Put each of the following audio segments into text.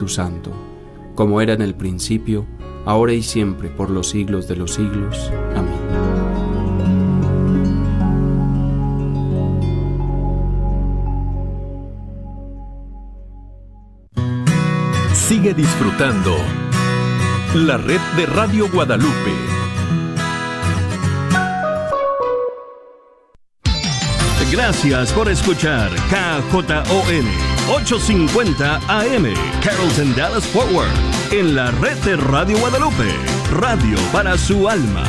tu Santo, como era en el principio, ahora y siempre, por los siglos de los siglos. Amén. Sigue disfrutando la red de Radio Guadalupe. Gracias por escuchar KJON 850 AM Carrollton Dallas Forward en la red de Radio Guadalupe, radio para su alma.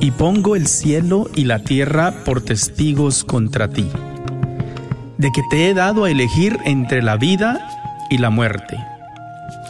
Y pongo el cielo y la tierra por testigos contra ti, de que te he dado a elegir entre la vida y la muerte,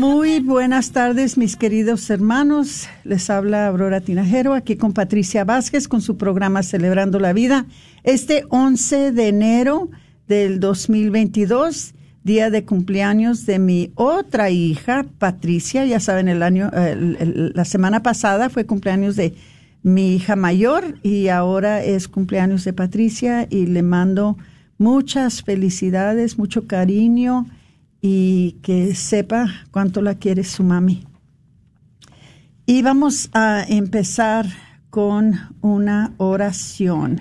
Muy buenas tardes, mis queridos hermanos. Les habla Aurora Tinajero aquí con Patricia Vázquez con su programa Celebrando la Vida. Este 11 de enero del 2022, día de cumpleaños de mi otra hija, Patricia. Ya saben, el año, el- el- la semana pasada fue cumpleaños de mi hija mayor y ahora es cumpleaños de Patricia y le mando muchas felicidades, mucho cariño y que sepa cuánto la quiere su mami. Y vamos a empezar con una oración.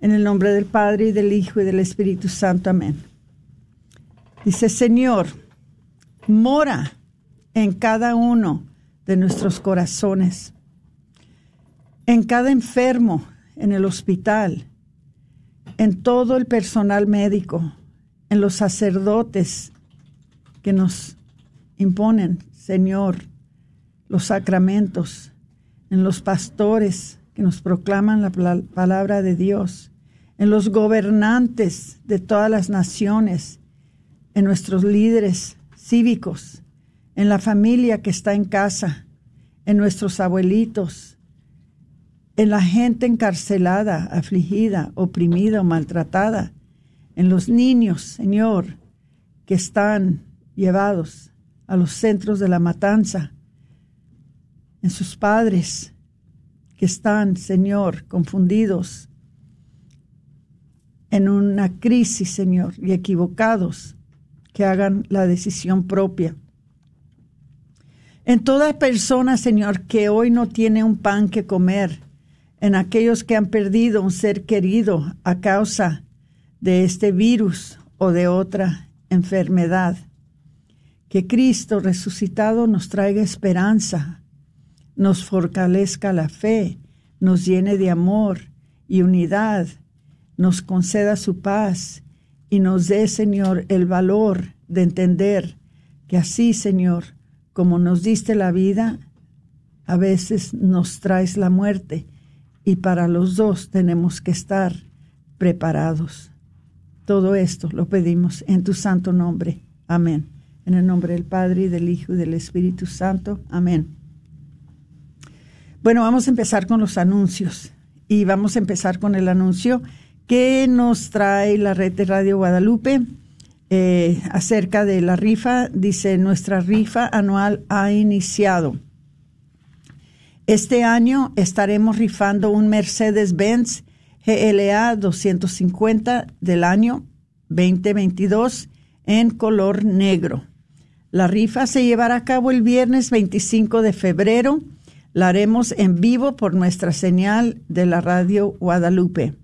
En el nombre del Padre y del Hijo y del Espíritu Santo. Amén. Dice, Señor, mora en cada uno de nuestros corazones, en cada enfermo en el hospital, en todo el personal médico, en los sacerdotes que nos imponen, Señor, los sacramentos, en los pastores que nos proclaman la palabra de Dios, en los gobernantes de todas las naciones, en nuestros líderes cívicos, en la familia que está en casa, en nuestros abuelitos, en la gente encarcelada, afligida, oprimida o maltratada, en los niños, Señor, que están llevados a los centros de la matanza, en sus padres que están, Señor, confundidos en una crisis, Señor, y equivocados, que hagan la decisión propia. En toda persona, Señor, que hoy no tiene un pan que comer, en aquellos que han perdido un ser querido a causa de este virus o de otra enfermedad. Que Cristo resucitado nos traiga esperanza, nos fortalezca la fe, nos llene de amor y unidad, nos conceda su paz y nos dé, Señor, el valor de entender que así, Señor, como nos diste la vida, a veces nos traes la muerte y para los dos tenemos que estar preparados. Todo esto lo pedimos en tu santo nombre. Amén. En el nombre del Padre, y del Hijo, y del Espíritu Santo. Amén. Bueno, vamos a empezar con los anuncios. Y vamos a empezar con el anuncio que nos trae la red de Radio Guadalupe eh, acerca de la rifa. Dice, nuestra rifa anual ha iniciado. Este año estaremos rifando un Mercedes-Benz GLA 250 del año 2022 en color negro. La rifa se llevará a cabo el viernes 25 de febrero. La haremos en vivo por nuestra señal de la radio Guadalupe.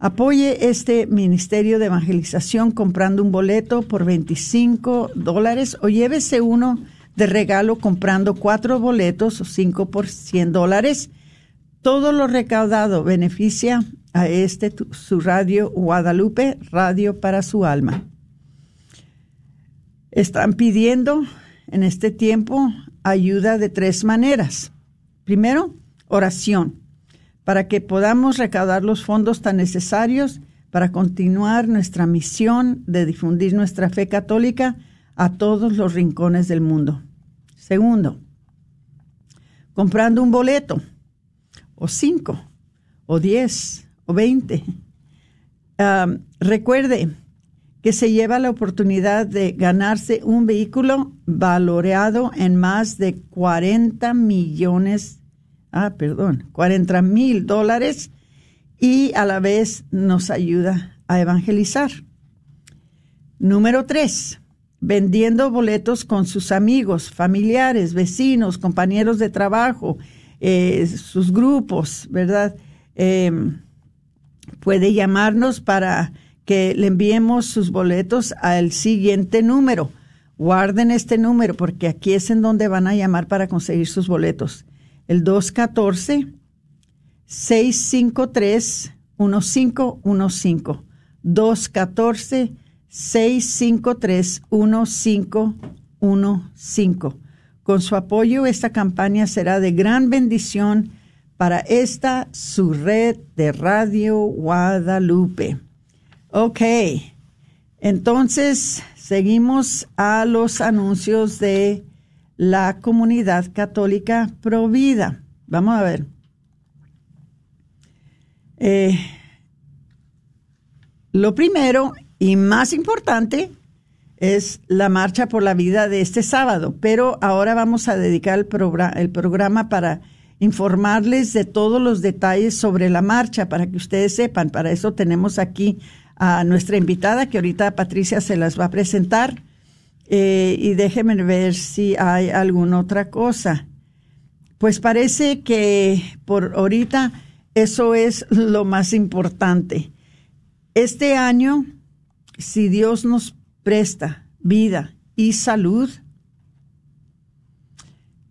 Apoye este Ministerio de Evangelización comprando un boleto por 25 dólares o llévese uno de regalo comprando cuatro boletos o cinco por 100 dólares. Todo lo recaudado beneficia a este su radio Guadalupe, radio para su alma. Están pidiendo en este tiempo ayuda de tres maneras. Primero, oración, para que podamos recaudar los fondos tan necesarios para continuar nuestra misión de difundir nuestra fe católica a todos los rincones del mundo. Segundo, comprando un boleto, o cinco, o diez, o veinte. Ah, recuerde, que se lleva la oportunidad de ganarse un vehículo valoreado en más de 40 millones, ah, perdón, 40 mil dólares y a la vez nos ayuda a evangelizar. Número tres, vendiendo boletos con sus amigos, familiares, vecinos, compañeros de trabajo, eh, sus grupos, ¿verdad? Em, puede llamarnos para que le enviemos sus boletos al siguiente número. Guarden este número porque aquí es en donde van a llamar para conseguir sus boletos. El 214-653-1515. 214-653-1515. Con su apoyo, esta campaña será de gran bendición para esta su red de Radio Guadalupe. Ok, entonces seguimos a los anuncios de la comunidad católica Provida. Vamos a ver. Eh, lo primero y más importante es la marcha por la vida de este sábado, pero ahora vamos a dedicar el, el programa para informarles de todos los detalles sobre la marcha, para que ustedes sepan. Para eso tenemos aquí a nuestra invitada, que ahorita Patricia se las va a presentar. Eh, y déjenme ver si hay alguna otra cosa. Pues parece que por ahorita eso es lo más importante. Este año, si Dios nos presta vida y salud,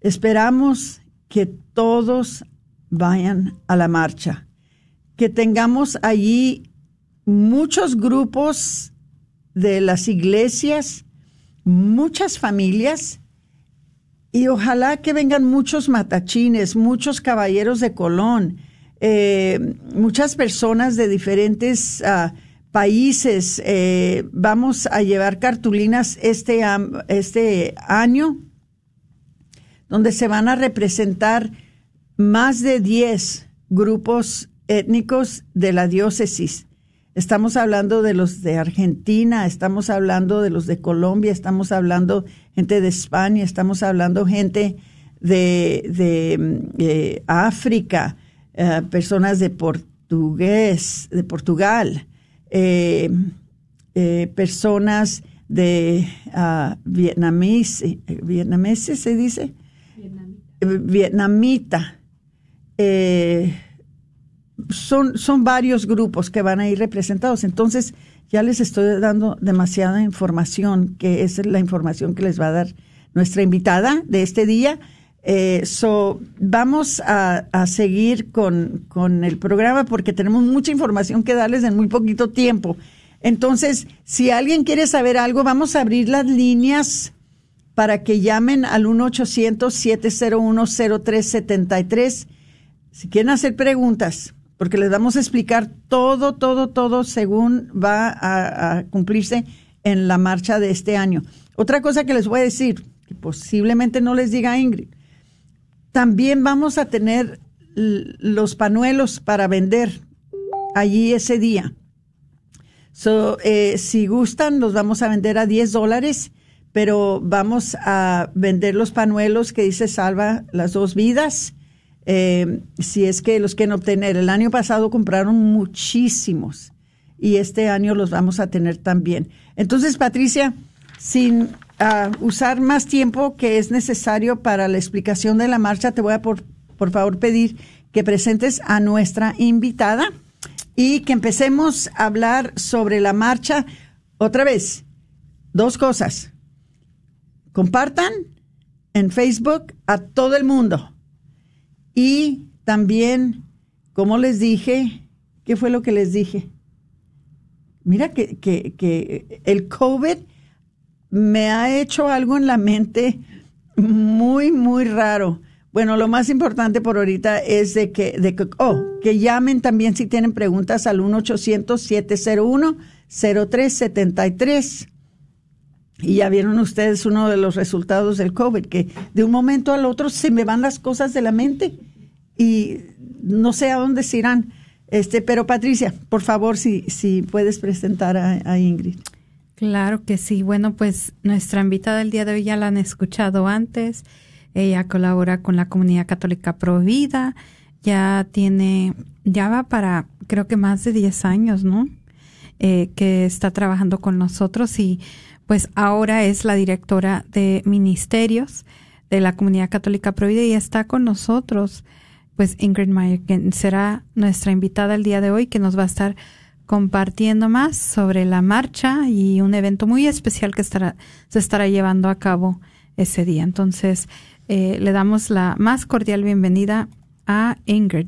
esperamos que todos vayan a la marcha, que tengamos allí muchos grupos de las iglesias, muchas familias, y ojalá que vengan muchos matachines, muchos caballeros de Colón, eh, muchas personas de diferentes ah, países. Eh, vamos a llevar cartulinas este, este año donde se van a representar más de 10 grupos étnicos de la diócesis. Estamos hablando de los de Argentina, estamos hablando de los de Colombia, estamos hablando gente de España, estamos hablando gente de, de, eh, África, eh, personas de portugués, de Portugal, eh, personas de uh, vietnamese, vietnamese se dice, vietnamita. vietnamita son, son varios grupos que van a ir representados. Entonces, ya les estoy dando demasiada información, que es la información que les va a dar nuestra invitada de este día. Eh, so, vamos a, a seguir con, con, el programa porque tenemos mucha información que darles en muy poquito tiempo. Entonces, si alguien quiere saber algo, vamos a abrir las líneas para que llamen al 1-800-701-0373. Si quieren hacer preguntas, porque les vamos a explicar todo, todo, todo según va a, cumplirse en la marcha de este año. Otra cosa que les voy a decir, que posiblemente no les diga Ingrid, también vamos a tener los panuelos para vender allí ese día. So, eh, si gustan, los vamos a vender a 10 dólares, pero vamos a vender los panuelos que dice salva las dos vidas. Eh, si es que los quieren obtener. El año pasado compraron muchísimos y este año los vamos a tener también. Entonces, Patricia, sin uh, usar más tiempo que es necesario para la explicación de la marcha, te voy a por, por favor pedir que presentes a nuestra invitada y que empecemos a hablar sobre la marcha. Otra vez, dos cosas. Compartan en Facebook a todo el mundo. Y también, como les dije, ¿qué fue lo que les dije? Mira que, que, que el COVID me ha hecho algo en la mente muy, muy raro. Bueno, lo más importante por ahorita es de que, de que, oh, que llamen también si tienen preguntas al 1-800-701-0373. Y ya vieron ustedes uno de los resultados del COVID, que de un momento al otro se me van las cosas de la mente y no sé a dónde se irán. Este, pero Patricia, por favor, si, si puedes presentar a, a Ingrid. Claro que sí. Bueno, pues nuestra invitada del día de hoy ya la han escuchado antes. Ella colabora con la comunidad católica Provida. Ya tiene, ya va para creo que más de 10 años, ¿no? Eh, que está trabajando con nosotros y pues ahora es la directora de ministerios de la comunidad católica Provida y está con nosotros, pues Ingrid Mayer, que será nuestra invitada el día de hoy, que nos va a estar compartiendo más sobre la marcha y un evento muy especial que estará, se estará llevando a cabo ese día. Entonces, eh, le damos la más cordial bienvenida a Ingrid.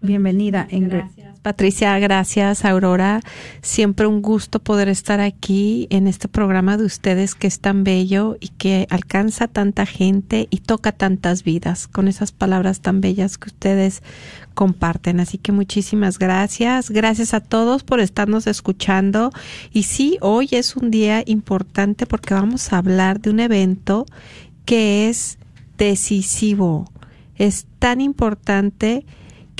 Bienvenida, Ingrid. Gracias, Patricia. Gracias, Aurora. Siempre un gusto poder estar aquí en este programa de ustedes que es tan bello y que alcanza tanta gente y toca tantas vidas con esas palabras tan bellas que ustedes comparten. Así que muchísimas gracias. Gracias a todos por estarnos escuchando. Y sí, hoy es un día importante porque vamos a hablar de un evento que es decisivo. Es tan importante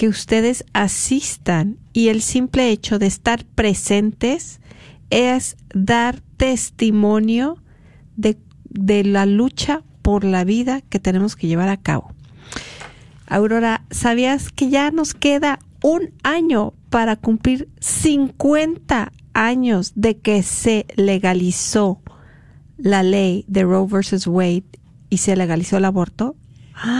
que ustedes asistan y el simple hecho de estar presentes es dar testimonio de, de, la lucha por la vida que tenemos que llevar a cabo. Aurora, ¿sabías que ya nos queda un año para cumplir 50 años de que se legalizó la ley de Roe versus Wade y se legalizó el aborto?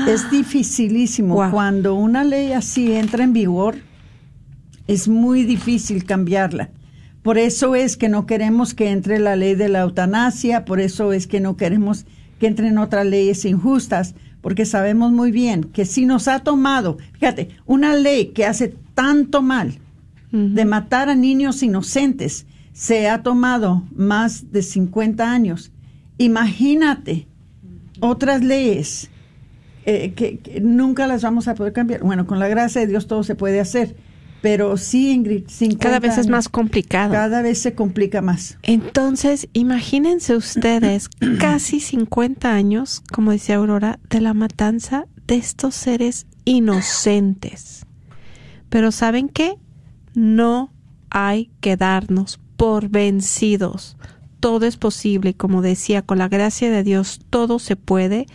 Es dificilísimo. Wow. Cuando una ley así entra en vigor, es muy difícil cambiarla. Por eso es que no queremos que entre la ley de la eutanasia, por eso es que no queremos que entren otras leyes injustas, porque sabemos muy bien que si nos ha tomado, fíjate, una ley que hace tanto mal uh -huh. de matar a niños inocentes, se ha tomado más de 50 años. Imagínate otras leyes eh, que, que, nunca las vamos a poder cambiar. Bueno, con la gracia de Dios todo se puede hacer, pero sí, Ingrid, cada vez es más complicado. Cada vez se complica más. Entonces, imagínense ustedes casi 50 años, como decía Aurora, de la matanza de estos seres inocentes. Pero ¿saben qué? No hay que darnos por vencidos. Todo es posible, como decía, con la gracia de Dios todo se puede.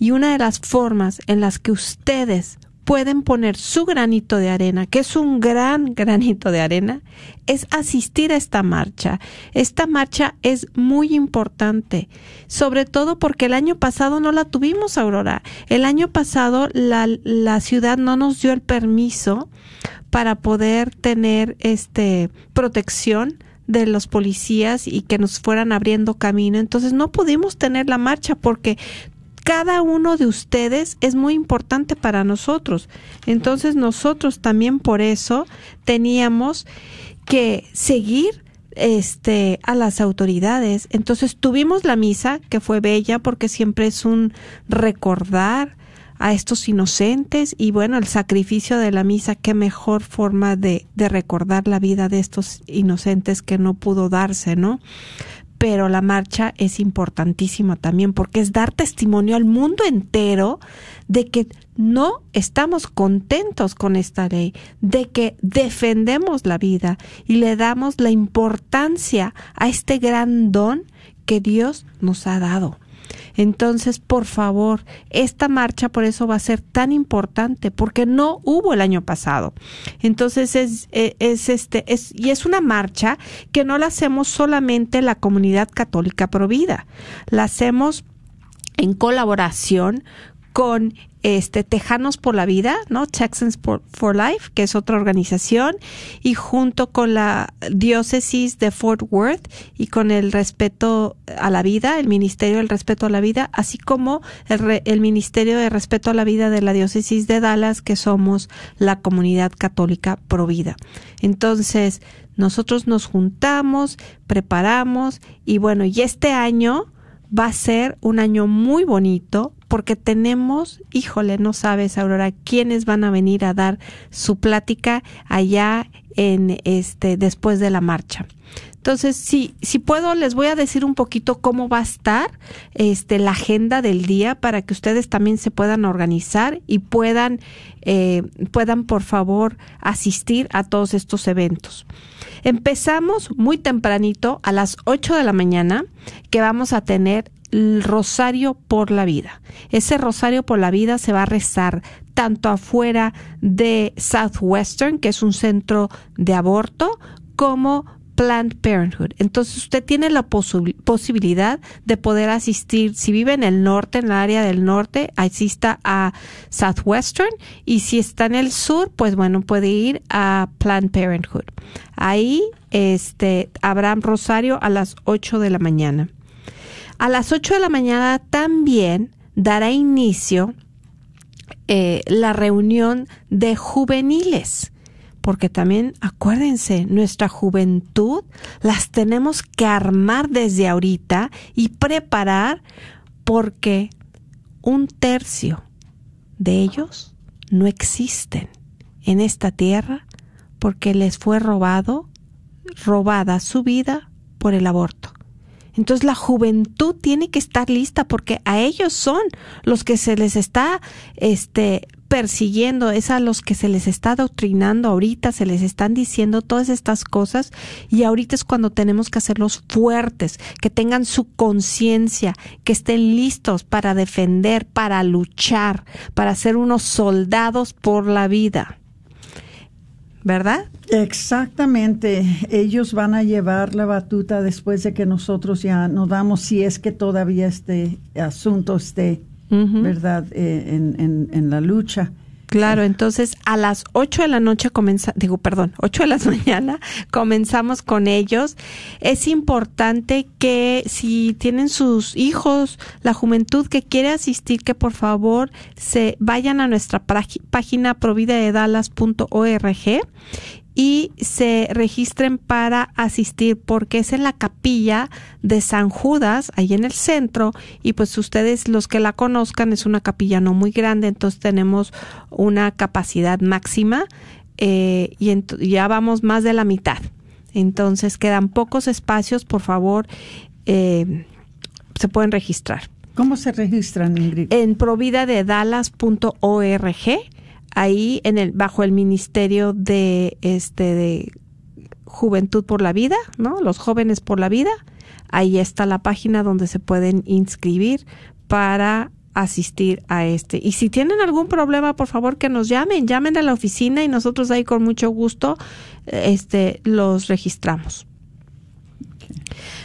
Y una de las formas en las que ustedes pueden poner su granito de arena, que es un gran granito de arena, es asistir a esta marcha. Esta marcha es muy importante, sobre todo porque el año pasado no la tuvimos, Aurora. El año pasado la, la ciudad no nos dio el permiso para poder tener este protección de los policías y que nos fueran abriendo camino. Entonces no pudimos tener la marcha porque cada uno de ustedes es muy importante para nosotros. Entonces nosotros también por eso teníamos que seguir este a las autoridades. Entonces tuvimos la misa que fue bella porque siempre es un recordar a estos inocentes y bueno, el sacrificio de la misa, qué mejor forma de, de recordar la vida de estos inocentes que no pudo darse, ¿no? Pero la marcha es importantísima también porque es dar testimonio al mundo entero de que no estamos contentos con esta ley, de que defendemos la vida y le damos la importancia a este gran don que Dios nos ha dado. Entonces, por favor, esta marcha por eso va a ser tan importante, porque no hubo el año pasado. Entonces, es, eh, es, este, es, y es una marcha que no la hacemos solamente la comunidad católica provida, la hacemos en colaboración con este Tejanos por la Vida, ¿no? Texans for, Life, que es otra organización, y junto con la diócesis de Fort Worth y con el respeto a la vida, el Ministerio del Respeto a la Vida, así como el, el Ministerio de Respeto a la Vida de la diócesis de Dallas, que somos la comunidad católica provida. Entonces, nosotros nos juntamos, preparamos y bueno, y este año va a ser un año muy bonito porque tenemos, híjole, no sabes, Aurora, quiénes van a venir a dar su plática allá en este después de la marcha. Entonces, si, si puedo, les voy a decir un poquito cómo va a estar este, la agenda del día para que ustedes también se puedan organizar y puedan, eh, puedan, por favor, asistir a todos estos eventos. Empezamos muy tempranito, a las 8 de la mañana, que vamos a tener el rosario por la vida. Ese rosario por la vida se va a rezar tanto afuera de Southwestern, que es un centro de aborto, como Planned Parenthood. Entonces usted tiene la posibilidad de poder asistir, si vive en el norte, en el área del norte, asista a Southwestern y si está en el sur, pues bueno, puede ir a Planned Parenthood. Ahí este, habrá Rosario a las 8 de la mañana. A las 8 de la mañana también dará inicio eh, la reunión de juveniles. Porque también acuérdense, nuestra juventud las tenemos que armar desde ahorita y preparar porque un tercio de ellos no existen en esta tierra porque les fue robado, robada su vida por el aborto. Entonces la juventud tiene que estar lista porque a ellos son los que se les está este persiguiendo, es a los que se les está adoctrinando ahorita, se les están diciendo todas estas cosas y ahorita es cuando tenemos que hacerlos fuertes, que tengan su conciencia, que estén listos para defender, para luchar, para ser unos soldados por la vida. ¿verdad? Exactamente. Ellos van a llevar la batuta después de que nosotros ya nos damos, si es que todavía este asunto esté, ¿verdad?, eh, en, en, en, la lucha. Claro, entonces a las 8 de la noche comienza, digo, perdón, 8 de la mañana comenzamos con ellos. Es importante que si tienen sus hijos, la juventud que quiere asistir, que por favor se vayan a nuestra página providadedalas.org y se registren para asistir porque es en la capilla de San Judas, ahí en el centro, y pues ustedes los que la conozcan es una capilla no muy grande, entonces tenemos una capacidad máxima eh, y ya vamos más de la mitad. Entonces quedan pocos espacios, por favor, eh, se pueden registrar. ¿Cómo se registran, Ingrid? En providadedalas.org ahí en el bajo el ministerio de este de Juventud por la Vida, ¿no? Los jóvenes por la vida. Ahí está la página donde se pueden inscribir para asistir a este. Y si tienen algún problema, por favor que nos llamen, llamen a la oficina y nosotros ahí con mucho gusto este los registramos.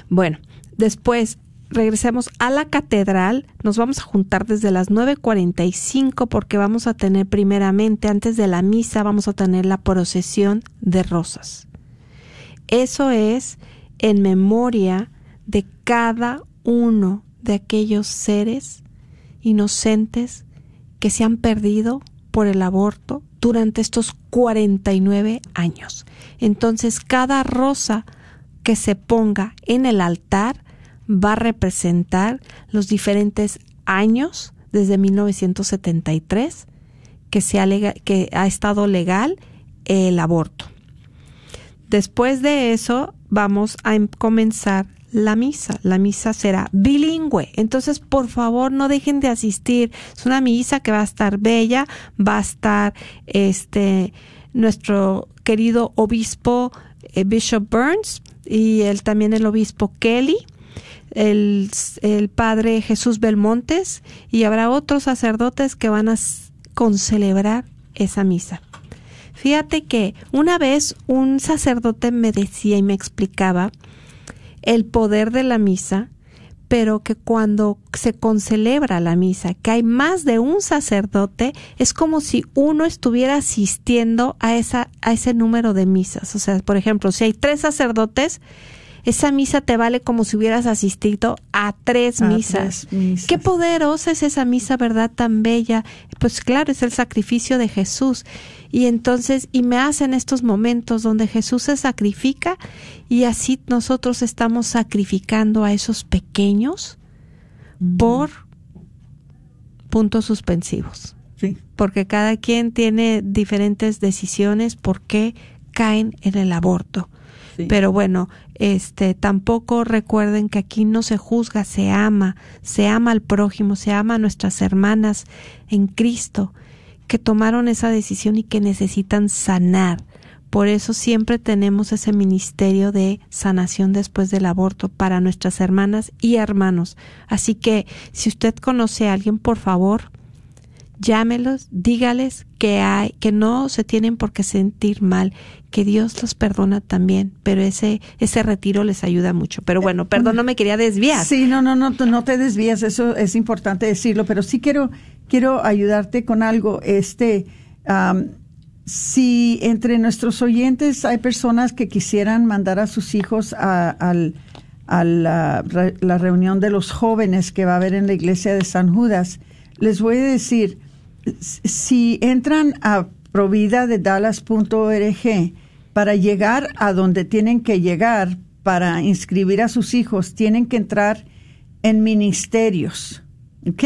Bueno, después regresemos a la catedral. Nos vamos a juntar desde las 9.45 porque vamos a tener primeramente, antes de la misa, vamos a tener la procesión de rosas. Eso es en memoria de cada uno de aquellos seres inocentes que se han perdido por el aborto durante estos 49 años. Entonces, cada rosa que se ponga en el altar va a representar los diferentes años desde 1973 que, se ha, que ha estado legal el aborto. Después de eso vamos a em-, comenzar la misa. La misa será bilingüe. Entonces, por favor, no dejen de asistir. Es una misa que va a estar bella, va a estar este nuestro querido obispo eh, Bishop Burns y el, también el obispo Kelly. El, el padre Jesús Belmontes y habrá otros sacerdotes que van a concelebrar esa misa. Fíjate que una vez un sacerdote me decía y me explicaba el poder de la misa, pero que cuando se concelebra la misa, que hay más de un sacerdote, es como si uno estuviera asistiendo a esa a ese número de misas. O sea, por ejemplo, si hay tres sacerdotes, esa misa te vale como si hubieras asistido a tres, misas. Qué poderosa es esa misa, ¿verdad? Tan bella. Pues claro, es el sacrificio de Jesús. Y entonces, y me hacen estos momentos donde Jesús se sacrifica y así nosotros estamos sacrificando a esos pequeños por puntos suspensivos. Sí. Porque cada quien tiene diferentes decisiones por qué caen en el aborto. Pero bueno, este tampoco recuerden que aquí no se juzga, se ama, se ama al prójimo, se ama a nuestras hermanas en Cristo que tomaron esa decisión y que necesitan sanar. Por eso siempre tenemos ese ministerio de sanación después del aborto para nuestras hermanas y hermanos. Así que si usted conoce a alguien, por favor, llámelos, dígales que hay, que no se tienen por qué sentir mal, que Dios los perdona también, pero ese, ese retiro les ayuda mucho. Pero bueno, perdón, no me quería desviar. Sí, no, no, no, no te desvías, eso es importante decirlo, pero sí quiero, quiero ayudarte con algo. Este, si entre nuestros oyentes hay personas que quisieran mandar a sus hijos a, al, a la, la reunión de los jóvenes que va a haber en la iglesia de San Judas, les voy a decir, si entran a provida de dallas.org para llegar a donde tienen que llegar para inscribir a sus hijos, tienen que entrar en ministerios. ¿Ok?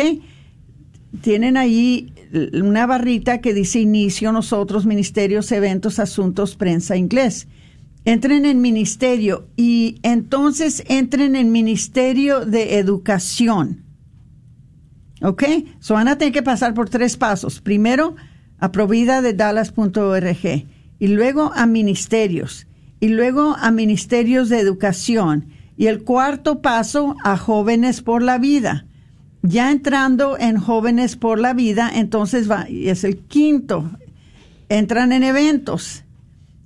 Tienen ahí una barrita que dice inicio, nosotros, ministerios, eventos, asuntos, prensa, inglés. Entren en ministerio y entonces entren en ministerio de educación. ¿Ok? So van a tener que pasar por tres pasos. Primero, a provida de dallas.org y luego a ministerios y luego a ministerios de educación y el cuarto paso a jóvenes por la vida. Ya entrando en jóvenes por la vida, entonces va, y es el quinto, entran en eventos.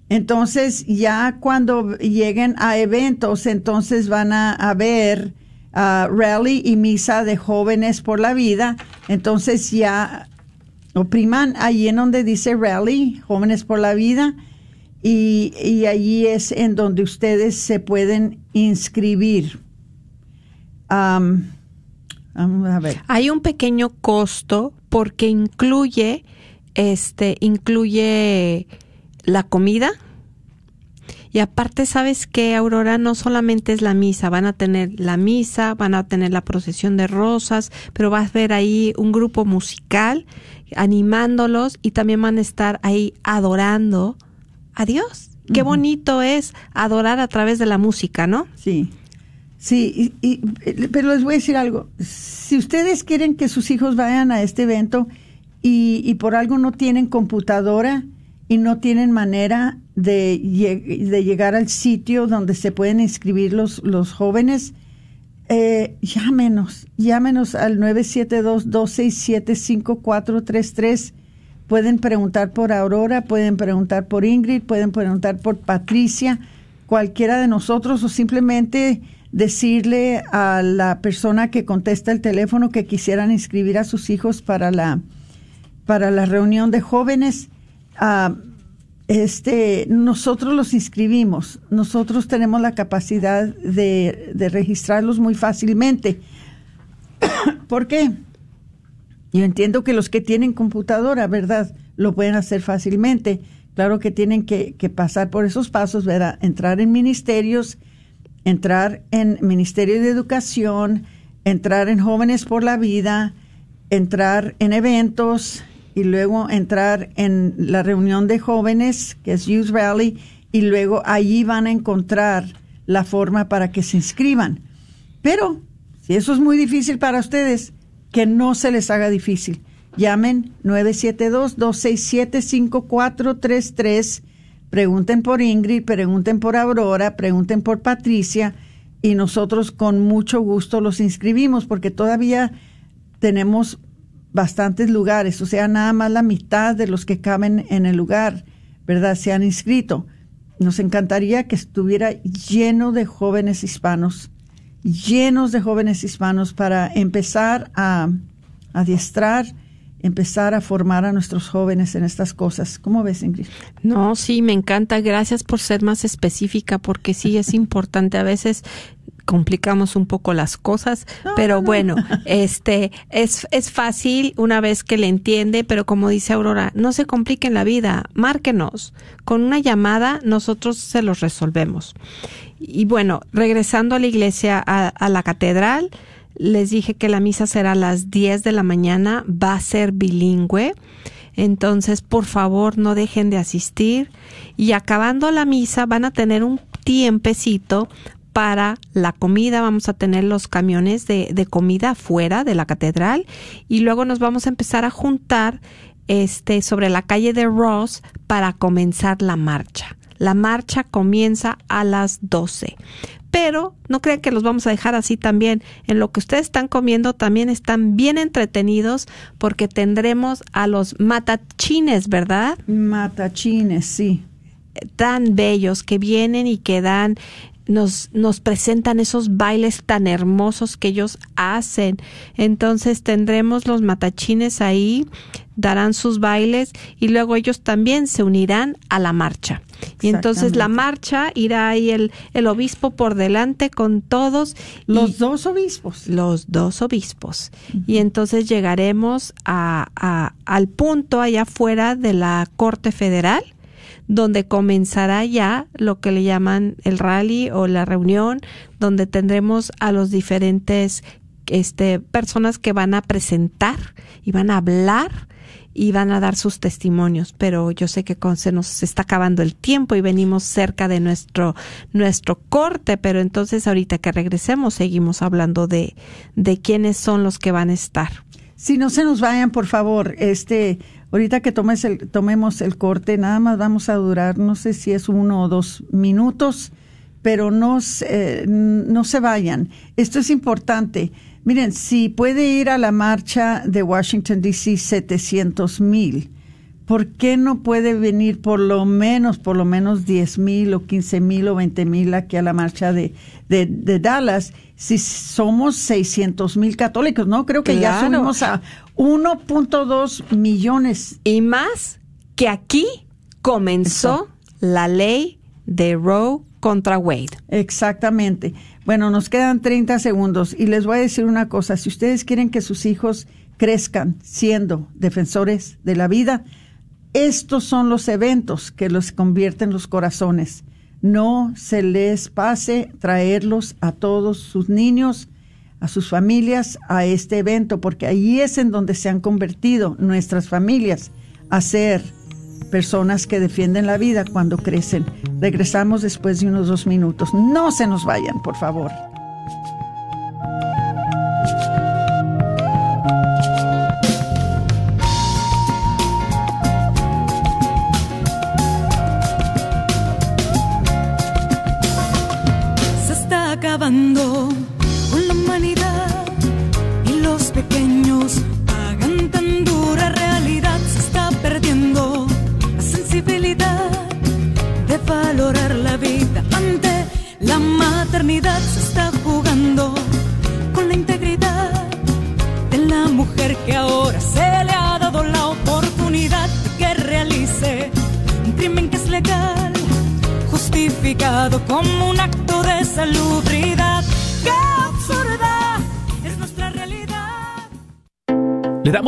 Entonces ya cuando lleguen a eventos, entonces van a, a ver rally y misa de jóvenes por la vida. Entonces ya opriman allí en donde dice rally, jóvenes por la vida, y, y allí es en donde ustedes se pueden inscribir. a ver. Hay un pequeño costo porque incluye, este, incluye la comida, y aparte, ¿sabes que Aurora? No solamente es la misa, van a tener la misa, van a tener la procesión de rosas, pero vas a ver ahí un grupo musical animándolos y también van a estar ahí adorando a Dios. Qué bonito es adorar a través de la música, ¿no? Sí. Sí, y, pero les voy a decir algo. Si ustedes quieren que sus hijos vayan a este evento y, y por algo no tienen computadora, y no tienen manera de, de llegar al sitio donde se pueden inscribir los, los jóvenes, eh, llámenos, llámenos al 972-267-5433. Pueden preguntar por Aurora, pueden preguntar por Ingrid, pueden preguntar por Patricia, cualquiera de nosotros o simplemente decirle a la persona que contesta el teléfono que quisieran inscribir a sus hijos para la, para la reunión de jóvenes Ah, este, nosotros los inscribimos, nosotros tenemos la capacidad de, de registrarlos muy fácilmente. ¿Por qué? Yo entiendo que los que tienen computadora, ¿verdad? Lo pueden hacer fácilmente. Claro que tienen que, que pasar por esos pasos, ¿verdad? Entrar en ministerios, entrar en Ministerio de Educación, entrar en Jóvenes por la Vida, entrar en eventos, y luego entrar en la reunión de jóvenes, que es Youth Rally, y luego allí van a encontrar la forma para que se inscriban. Pero si eso es muy difícil para ustedes, que no se les haga difícil. Llamen 972-267-5433. Pregunten por Ingrid, pregunten por Aurora, pregunten por Patricia y nosotros con mucho gusto los inscribimos porque todavía tenemos bastantes lugares, o sea, nada más la mitad de los que caben en el lugar, ¿verdad? Se han inscrito. Nos encantaría que estuviera lleno de jóvenes hispanos, llenos de jóvenes hispanos para empezar a adiestrar, empezar a formar a nuestros jóvenes en estas cosas. ¿Cómo ves, Ingrid? No, sí, me encanta. Gracias por ser más específica, porque sí es importante. A veces complicamos un poco las cosas, pero bueno, este es, es fácil una vez que le entiende, pero como dice Aurora, no se compliquen la vida, márquenos. Con una llamada nosotros se los resolvemos. Y bueno, regresando a la iglesia, a, a la catedral, les dije que la misa será a las 10 de la mañana, va a ser bilingüe. Entonces, por favor, no dejen de asistir. Y acabando la misa, van a tener un tiempecito para la comida. Vamos a tener los camiones de, de comida fuera de la catedral y luego nos vamos a empezar a juntar este sobre la calle de Ross para comenzar la marcha. La marcha comienza a las 12. Pero no crean que los vamos a dejar así también. En lo que ustedes están comiendo también están bien entretenidos porque tendremos a los matachines, ¿verdad? Matachines, sí. Tan bellos que vienen y que dan nos, nos presentan esos bailes tan hermosos que ellos hacen. Entonces tendremos los matachines ahí, darán sus bailes y luego ellos también se unirán a la marcha. Y entonces la marcha irá ahí el, el obispo por delante con todos. Los dos obispos. Los dos obispos. Y entonces llegaremos a, a, al punto allá afuera de la Corte Federal donde comenzará ya lo que le llaman el rally o la reunión, donde tendremos a los diferentes este, personas que van a presentar y van a hablar y van a dar sus testimonios, pero yo sé que se nos está acabando el tiempo y venimos cerca de nuestro nuestro corte, pero entonces ahorita que regresemos seguimos hablando de de quiénes son los que van a estar. Si no se nos vayan, por favor, este Ahorita que tomes el, tomemos el corte, nada más vamos a durar, no sé si es uno o dos minutos, pero no, se, no se vayan. Esto es importante. Miren, si puede ir a la marcha de Washington, D.C., 700 mil, ¿por qué no puede venir por lo menos, por lo menos 10 mil o 15 mil o 20 mil aquí a la marcha de, de, de Dallas? Si somos 600 mil católicos, ¿no? Creo que ya subimos a 1.2 millones. Y más que aquí comenzó la ley de Roe contra Wade. Exactamente. Bueno, nos quedan 30 segundos y les voy a decir una cosa. Si ustedes quieren que sus hijos crezcan siendo defensores de la vida, estos son los eventos que los convierten los corazones. No se les pase traerlos a todos sus niños a sus familias a este evento, porque ahí es en donde se han convertido nuestras familias a ser personas que defienden la vida cuando crecen. Regresamos después de unos dos minutos. No se nos vayan, por favor.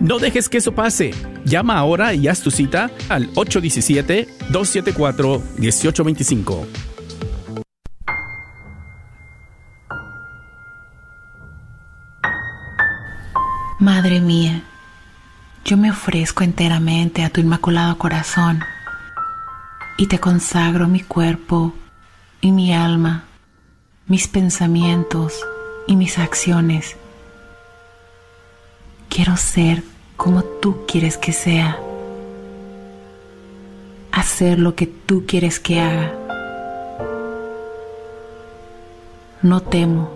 No dejes que eso pase. Llama ahora y haz tu cita al 817-274-1825. Madre mía, yo me ofrezco enteramente a tu inmaculado corazón y te consagro mi cuerpo y mi alma, mis pensamientos y mis acciones. Quiero ser como tú quieres que sea, hacer lo que tú quieres que haga. No temo,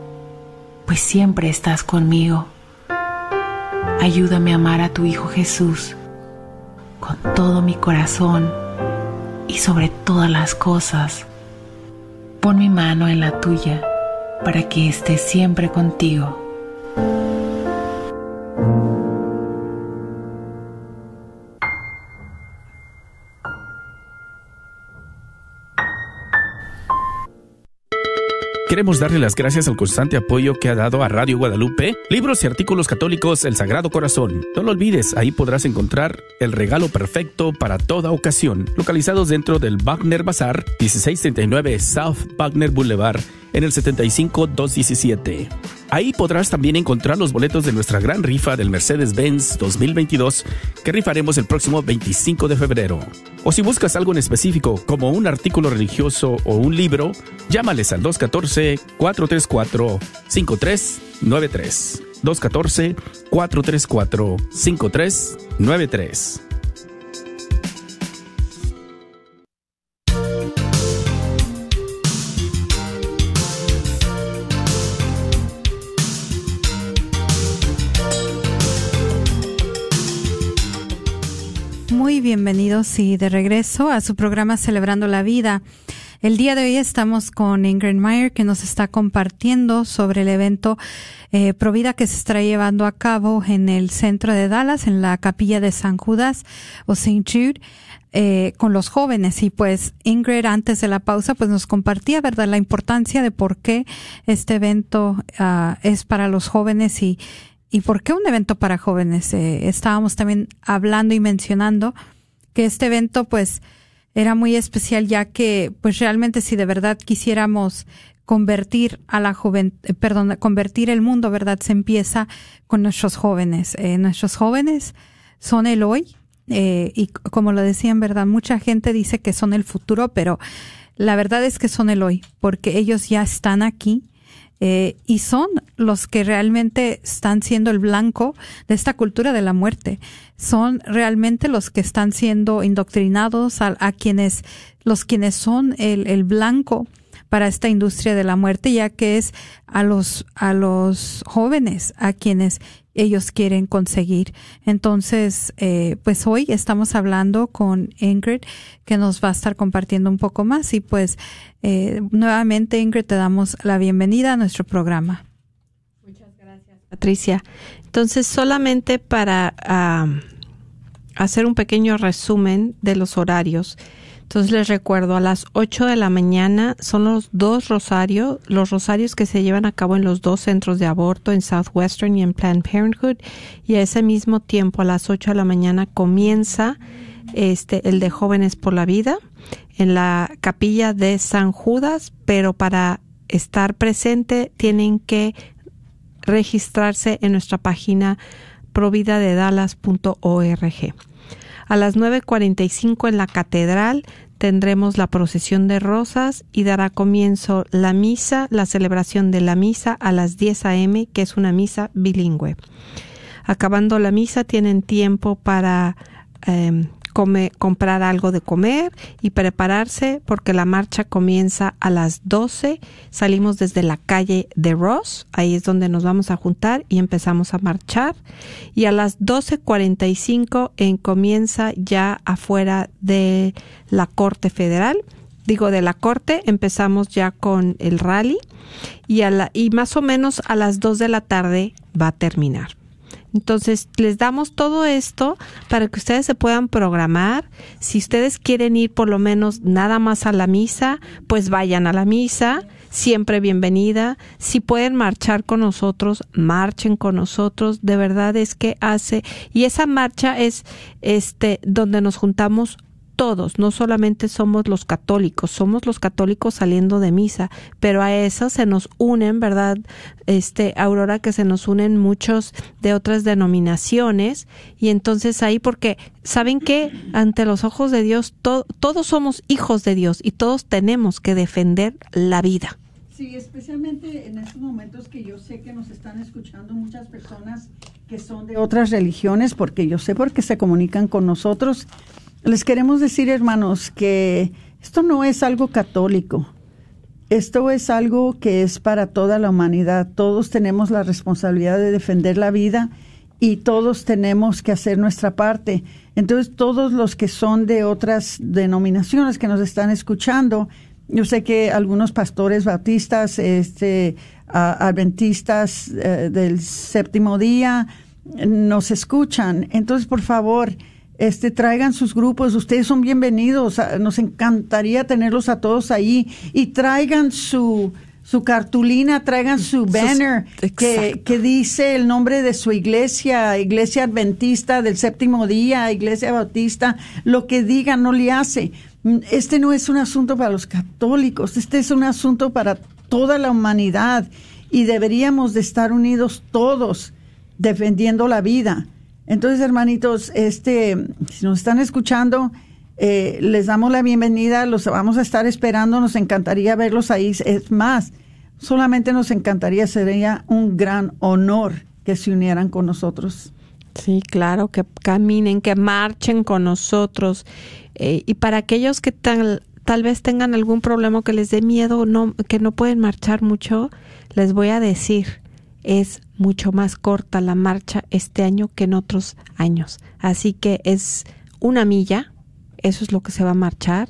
pues siempre estás conmigo. Ayúdame a amar a tu Hijo Jesús con todo mi corazón y sobre todas las cosas. Pon mi mano en la tuya para que esté siempre contigo. Queremos darle las gracias al constante apoyo que ha dado a Radio Guadalupe, libros y artículos católicos El Sagrado Corazón. No lo olvides, ahí podrás encontrar el regalo perfecto para toda ocasión, localizados dentro del Wagner Bazar, 1639 South Wagner Boulevard, en el 75217. Ahí podrás también encontrar los boletos de nuestra gran rifa del Mercedes-Benz 2022 que rifaremos el próximo 25 de febrero. O si buscas algo en específico, como un artículo religioso o un libro, llámales al 214-434-5393. 214-434-5393. Muy bienvenidos y de regreso a su programa Celebrando la Vida. El día de hoy estamos con Ingrid Meyer que nos está compartiendo sobre el evento eh, Provida que se está llevando a cabo en el centro de Dallas, en la capilla de San Judas o St. Jude. Eh, con los jóvenes y pues Ingrid antes de la pausa pues nos compartía verdad la importancia de por qué este evento ah, es para los jóvenes y ¿Y por qué un evento para jóvenes? Eh, estábamos también hablando y mencionando que este evento pues era muy especial ya que pues realmente si de verdad quisiéramos convertir a la joven, eh, perdón, convertir el mundo, ¿verdad? Se empieza con nuestros jóvenes. Eh, nuestros jóvenes son el hoy eh, y como lo decían, ¿verdad? Mucha gente dice que son el futuro, pero la verdad es que son el hoy porque ellos ya están aquí eh, y son los que realmente están siendo el blanco de esta cultura de la muerte. Son realmente los que están siendo indoctrinados a, a quienes, los quienes son el, el blanco para esta industria de la muerte, ya que es a los, a los jóvenes a quienes ellos quieren conseguir. Entonces, eh, pues hoy estamos hablando con Ingrid, que nos va a estar compartiendo un poco más. Y pues, eh, nuevamente, Ingrid, te damos la bienvenida a nuestro programa. Muchas gracias, Patricia. Entonces, solamente para ah, hacer un pequeño resumen de los horarios. Entonces les recuerdo, a las 8 de la mañana son los dos rosarios, los rosarios que se llevan a cabo en los dos centros de aborto, en Southwestern y en Planned Parenthood. Y a ese mismo tiempo, a las 8 de la mañana, comienza este, el de Jóvenes por la Vida en la capilla de San Judas, pero para estar presente tienen que registrarse en nuestra página providadedalas.org. A las 9.45 en la catedral tendremos la procesión de rosas y dará comienzo la misa, la celebración de la misa a las 10 a.m., que es una misa bilingüe. Acabando la misa tienen tiempo para eh, comprar algo de comer y prepararse porque la marcha comienza a las 12. Salimos desde la calle de Ross, ahí es donde nos vamos a juntar y empezamos a marchar. Y a las 12.45 en, comienza ya afuera de la Corte Federal. Digo, de la Corte empezamos ya con el rally y, a la, y más o menos a las 2 de la tarde va a terminar. Entonces, les damos todo esto para que ustedes se puedan programar. Si ustedes quieren ir por lo menos nada más a la misa, pues vayan a la misa. siempre bienvenida. Si pueden marchar con nosotros, marchen con nosotros. De verdad es que hace, y esa marcha es este, donde nos juntamos todos, no solamente somos los católicos, somos los católicos saliendo de misa, pero a eso se nos unen, ¿verdad? Este, Aurora, que se nos unen muchos de otras denominaciones, y entonces ahí, porque, ¿saben qué? Ante los ojos de Dios, todos somos hijos de Dios y todos tenemos que defender la vida. Sí, especialmente en estos momentos que yo sé que nos están escuchando muchas personas que son de otras religiones, porque yo sé por qué se comunican con nosotros les queremos decir, hermanos, que esto no es algo católico. Esto es algo que es para toda la humanidad. Todos tenemos la responsabilidad de defender la vida y todos tenemos que hacer nuestra parte. Entonces, todos los que son de otras denominaciones que nos están escuchando, yo sé que algunos pastores bautistas, este, adventistas eh, del séptimo día, nos escuchan. Entonces, por favor, este, traigan sus grupos, ustedes son bienvenidos, nos encantaría tenerlos a todos ahí y traigan su, su cartulina, traigan su banner que, que, dice el nombre de su iglesia, iglesia adventista del séptimo día, iglesia bautista, lo que digan no le hace. Este no es un asunto para los católicos, este es un asunto para toda la humanidad y deberíamos de estar unidos todos defendiendo la vida. Entonces, hermanitos, este, si nos están escuchando, eh, les damos la bienvenida, los vamos a estar esperando, nos encantaría verlos ahí. Es más, solamente nos encantaría, sería un gran honor que se unieran con nosotros. Sí, claro, que caminen, que marchen con nosotros. Eh, y para aquellos que tal, tal vez tengan algún problema que les dé miedo, no, que no pueden marchar mucho, les voy a decir, es mucho más corta la marcha este año que en otros años. Así que es una milla, eso es lo que se va a marchar.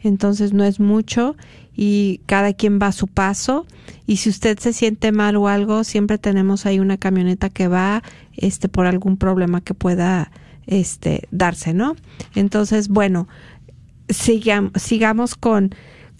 Entonces no es mucho y cada quien va a su paso. Y si usted se siente mal o algo, siempre tenemos ahí una camioneta que va este, por algún problema que pueda este, darse, ¿no? Entonces, bueno, sigamos con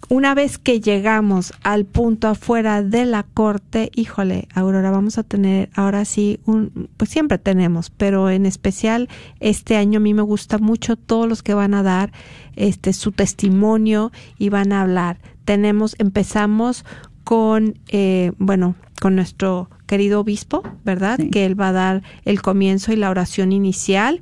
una vez que llegamos al punto afuera de la corte, híjole, Aurora, vamos a tener ahora sí un, pues siempre tenemos, pero en especial este año a mí me gusta mucho todos los que van a dar este su testimonio y van a hablar. Tenemos, empezamos con, eh, bueno, con nuestro querido obispo, ¿verdad? Que él va a dar el comienzo y la oración inicial.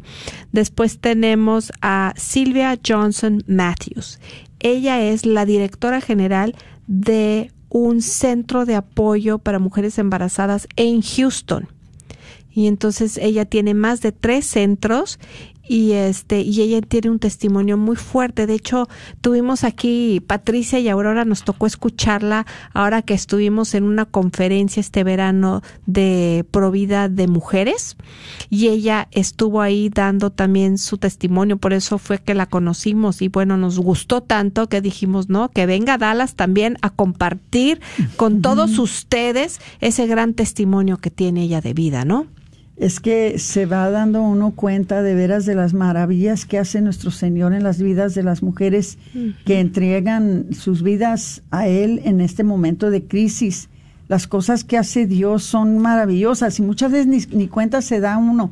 Después tenemos a Silvia Johnson Matthews. Ella es la directora general de un centro de apoyo para mujeres embarazadas en Houston. Y entonces ella tiene más de tres centros y este y ella tiene un testimonio muy fuerte. De hecho, tuvimos aquí Patricia y Aurora nos tocó escucharla ahora que estuvimos en una conferencia este verano de Provida de mujeres y ella estuvo ahí dando también su testimonio, por eso fue que la conocimos y bueno, nos gustó tanto que dijimos, "No, que venga Dallas también a compartir con todos ustedes ese gran testimonio que tiene ella de vida, ¿no?" Es que se va dando uno cuenta de veras de las maravillas que hace nuestro Señor en las vidas de las mujeres que entregan sus vidas a Él en este momento de crisis. Las cosas que hace Dios son maravillosas y muchas veces ni, cuenta se da uno.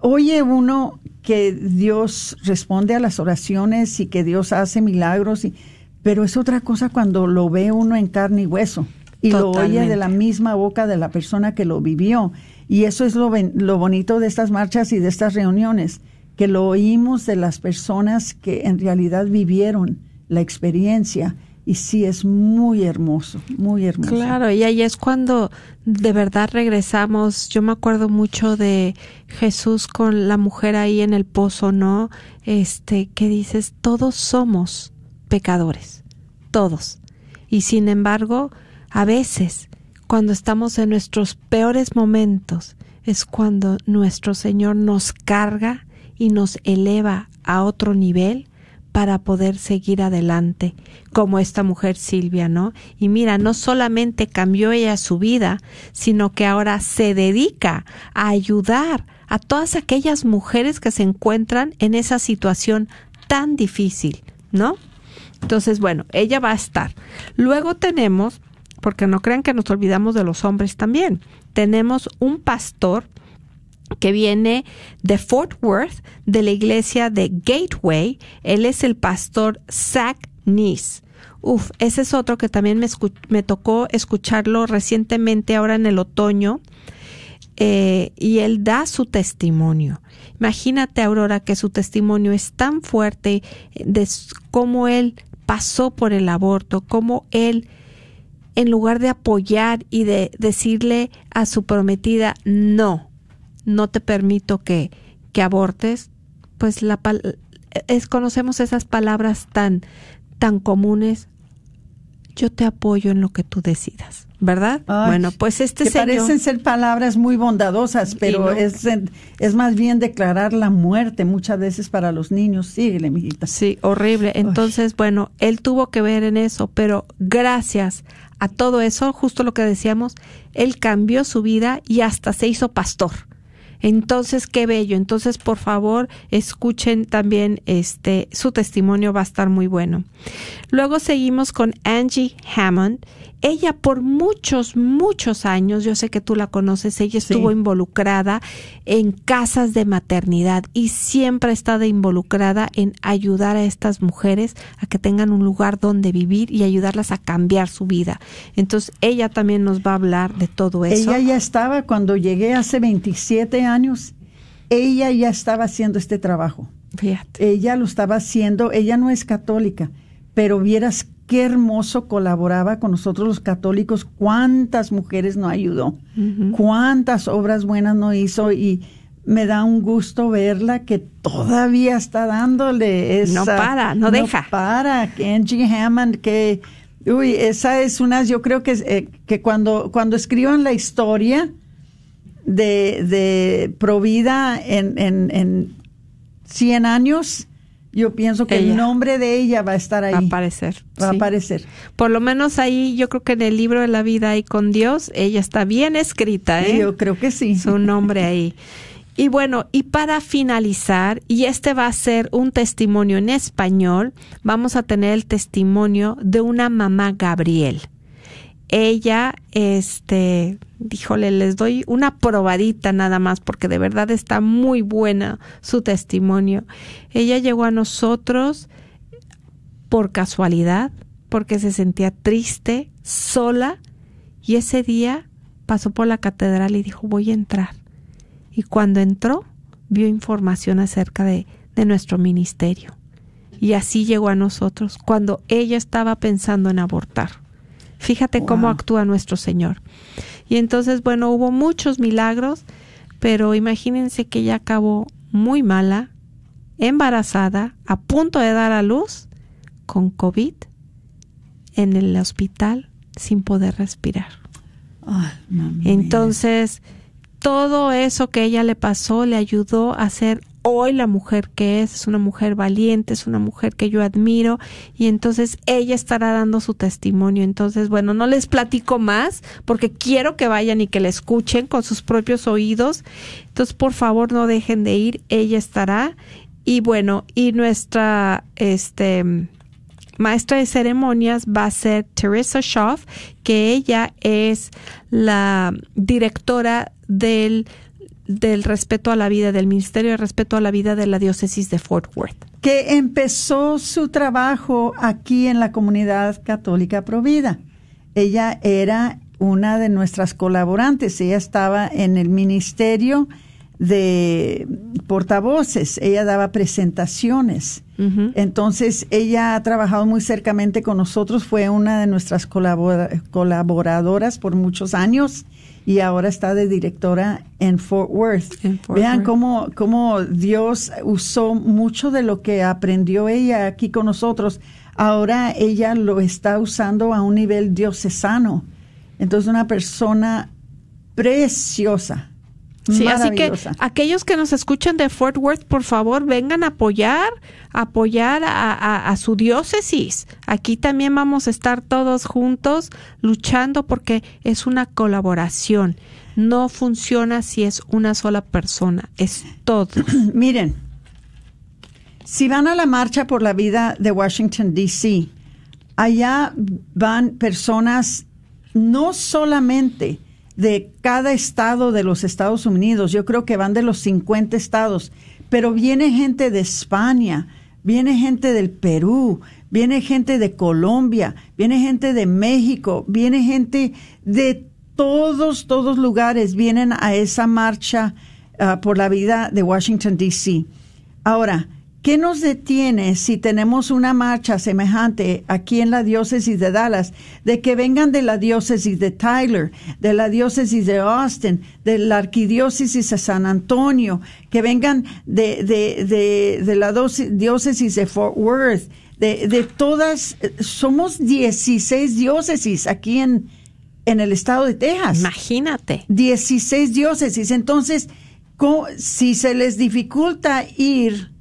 Oye uno que Dios responde a las oraciones y que Dios hace milagros, y, pero es otra cosa cuando lo ve uno en carne y hueso y lo oye de la misma boca de la persona que lo vivió. Y eso es lo, lo bonito de estas marchas y de estas reuniones, que lo oímos de las personas que en realidad vivieron la experiencia y sí es muy hermoso, muy hermoso. Claro, y ahí es cuando de verdad regresamos. Yo me acuerdo mucho de Jesús con la mujer ahí en el pozo, ¿no? Este, que dices, todos somos pecadores, todos. Y sin embargo, a veces cuando estamos en nuestros peores momentos, es cuando nuestro Señor nos carga y nos eleva a otro nivel para poder seguir adelante, como esta mujer Silvia, ¿no? Y mira, no solamente cambió ella su vida, sino que ahora se dedica a ayudar a todas aquellas mujeres que se encuentran en esa situación tan difícil, ¿no? Entonces, bueno, ella va a estar. Luego tenemos, porque no crean que nos olvidamos de los hombres también, tenemos un pastor que viene de Fort Worth, de la iglesia de Gateway. Él es el pastor Zach Neese. Uf, ese es otro que también me, me tocó escucharlo recientemente, ahora en el otoño, eh, y él da su testimonio. Imagínate, Aurora, que su testimonio es tan fuerte de cómo él pasó por el aborto, cómo él, en lugar de apoyar y de decirle a su prometida, no, no te permito que, que abortes, pues la, es, conocemos esas palabras tan, tan comunes, yo te apoyo en lo que tú decidas, ¿verdad? bueno, pues este que parecen ser palabras muy bondadosas, pero es, es más bien declarar la muerte muchas veces para los niños. Síguele, mijita. Sí, horrible. Entonces, bueno, él tuvo que ver en eso, pero gracias a todo eso, justo lo que decíamos, él cambió su vida y hasta se hizo pastor. Entonces, qué bello. Entonces, por favor, escuchen también este su testimonio va a estar muy bueno. Luego seguimos con Angie Hammond ella por muchos, muchos años, yo sé que tú la conoces, ella estuvo involucrada en casas de maternidad y siempre ha estado involucrada en ayudar a estas mujeres a que tengan un lugar donde vivir y ayudarlas a cambiar su vida. Entonces, ella también nos va a hablar de todo eso. Ella ya estaba, cuando llegué hace 27 años, ella ya estaba haciendo este trabajo. Fíjate. Ella lo estaba haciendo, ella no es católica, pero vieras qué hermoso colaboraba con nosotros los católicos, cuántas mujeres no ayudó, cuántas obras buenas no hizo y me da un gusto verla que todavía está dándole esa... No para, no, deja. para, Angie Hammond, que... Uy, esa es una, yo creo que, eh, que cuando, cuando escriban la historia de, de Provida en, en, en 100 años, yo pienso que el nombre de ella va a estar ahí. Va a aparecer. Va a aparecer. Por lo menos ahí, yo creo que en el libro de la vida y con Dios, ella está bien escrita, ¿eh? Yo creo que sí. Su nombre ahí. Y bueno, y para finalizar, y este va a ser un testimonio en español, vamos a tener el testimonio de una mamá Gabriel ella, este, díjole, les doy una probadita nada más porque de verdad está muy buena su testimonio. Ella llegó a nosotros por casualidad, porque se sentía triste, sola, y ese día pasó por la catedral y dijo, voy a entrar. Y cuando entró, vio información acerca de, de nuestro ministerio. Y así llegó a nosotros, cuando ella estaba pensando en abortar. Fíjate cómo actúa nuestro Señor. Y entonces, bueno, hubo muchos milagros, pero imagínense que ella acabó muy mala, embarazada, a punto de dar a luz, con COVID, en el hospital, sin poder respirar. entonces, todo eso que ella le pasó le ayudó a ser hoy la mujer que es, es una mujer valiente, es una mujer que yo admiro y entonces ella estará dando su testimonio. Entonces, bueno, no les platico más porque quiero que vayan y que la escuchen con sus propios oídos. Entonces, por favor, no dejen de ir, ella estará. Y bueno, y nuestra, este, maestra de ceremonias va a ser Teresa Schaff, que ella es la directora del del respeto a la vida, del Ministerio de Respeto a la Vida de la Diócesis de Fort Worth. Que empezó su trabajo aquí en la comunidad católica Provida. Ella era una de nuestras colaborantes, ella estaba en el Ministerio de portavoces, ella daba presentaciones. Entonces, ella ha trabajado muy cercamente con nosotros, fue una de nuestras colaboradoras por muchos años y ahora está de directora en Fort Worth. Vean Cómo, cómo Dios usó mucho de lo que aprendió ella aquí con nosotros. Ahora ella lo está usando a un nivel diocesano. Entonces, una persona preciosa. Sí, así que aquellos que nos escuchan de Fort Worth, por favor, vengan a apoyar, apoyar a, su diócesis. Aquí también vamos a estar todos juntos luchando porque es una colaboración. No funciona si es una sola persona, es todo. Miren, Si van a la marcha por la vida de Washington, D.C., allá van personas no solamente de cada estado de los Estados Unidos, yo creo que van de los 50 estados, pero viene gente de España, viene gente del Perú, viene gente de Colombia, viene gente de México, viene gente de todos, todos lugares, vienen a esa marcha ah, por la vida de Washington, D.C. Ahora, ¿Qué nos detiene si tenemos una marcha semejante aquí en la diócesis de Dallas, de que vengan de la diócesis de Tyler, de la diócesis de Austin, de la arquidiócesis de San Antonio, que vengan de, de, de, la diócesis de Fort Worth, de, de todas, somos 16 diócesis aquí en, en el estado de Texas. Imagínate. 16 diócesis. Entonces, si se les dificulta ir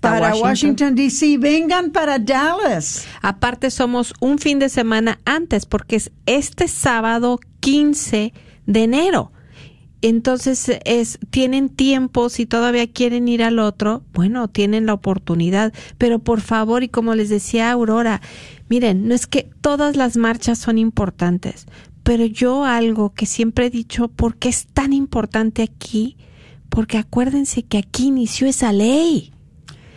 para Washington, D.C. Vengan para Dallas. Aparte somos un fin de semana antes porque es este sábado 15 de enero. Entonces es tienen tiempo si todavía quieren ir al otro, bueno, tienen la oportunidad, pero por favor y como les decía Aurora, miren, no es que todas las marchas son importantes, pero yo algo que siempre he dicho, ¿por qué es tan importante aquí? Porque acuérdense que aquí inició esa ley.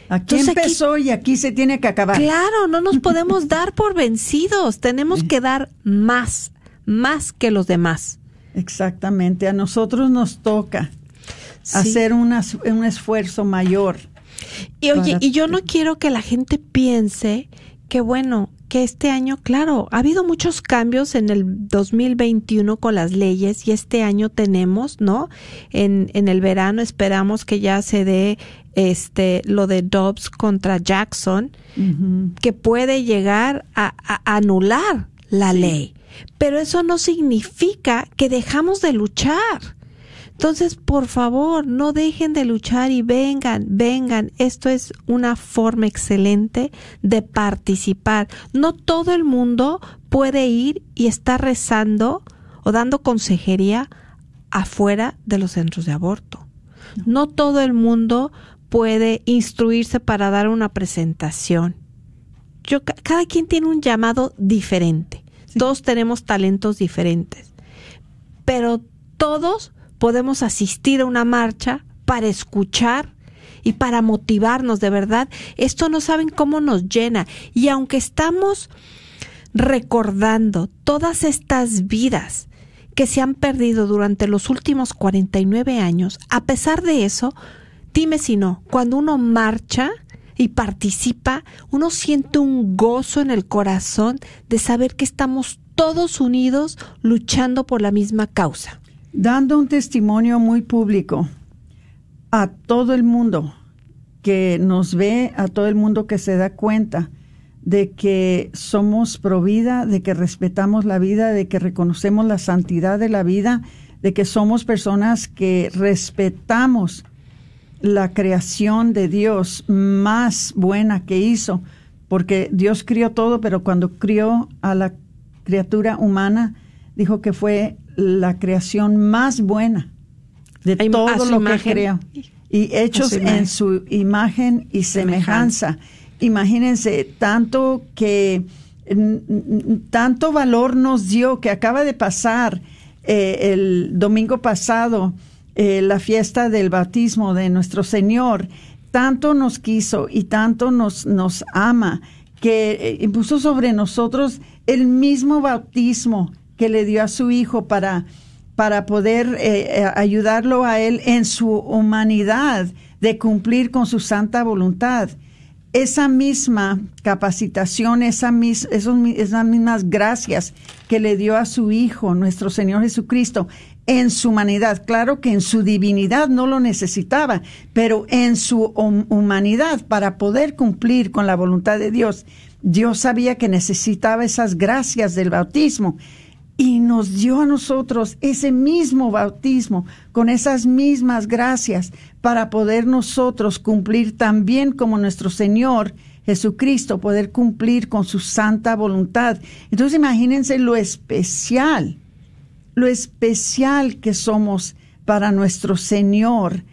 Aquí empezó y aquí se tiene que acabar. Claro, no nos podemos dar por vencidos, tenemos que dar más, más que los demás. Exactamente, a nosotros nos toca hacer un esfuerzo mayor. Y oye, y yo no quiero que la gente piense que bueno, que este año, claro, ha habido muchos cambios en el 2021 con las leyes y este año tenemos, ¿no? En, en el verano esperamos que ya se dé este lo de Dobbs contra Jackson, que puede llegar a, anular la ley. Pero eso no significa que dejamos de luchar. Entonces, por favor, no dejen de luchar y vengan, vengan. Esto es una forma excelente de participar. No todo el mundo puede ir y estar rezando o dando consejería afuera de los centros de aborto. No todo el mundo puede instruirse para dar una presentación. Yo, cada quien tiene un llamado diferente. Todos tenemos talentos diferentes. Pero todos podemos asistir a una marcha para escuchar y para motivarnos de verdad. Esto no saben cómo nos llena. Y aunque estamos recordando todas estas vidas que se han perdido durante los últimos 49 años, a pesar de eso, dime si no, cuando uno marcha y participa, uno siente un gozo en el corazón de saber que estamos todos unidos luchando por la misma causa. Dando un testimonio muy público a todo el mundo que nos ve, a todo el mundo que se da cuenta de que somos pro vida, de que respetamos la vida, de que reconocemos la santidad de la vida, de que somos personas que respetamos la creación de Dios más buena que hizo, porque Dios crió todo, pero cuando crió a la criatura humana, dijo que fue la creación más buena de todo lo que creó. Y hechos en su imagen y semejanza. Imagínense tanto que tanto valor nos dio que acaba de pasar eh, el domingo pasado eh, la fiesta del bautismo de nuestro Señor. Tanto nos quiso y tanto nos, nos ama que eh, impuso sobre nosotros el mismo bautismo que le dio a su hijo para, para poder eh, ayudarlo a él en su humanidad de cumplir con su santa voluntad. Esa misma capacitación, esa mis, esos, esas mismas gracias que le dio a su Hijo, nuestro Señor Jesucristo, en su humanidad. Claro que en su divinidad no lo necesitaba, pero en su humanidad, para poder cumplir con la voluntad de Dios, Dios sabía que necesitaba esas gracias del bautismo y nos dio a nosotros ese mismo bautismo con esas mismas gracias para poder nosotros cumplir también como nuestro Señor Jesucristo, poder cumplir con su santa voluntad. Entonces imagínense lo especial, lo especial que somos para nuestro Señor.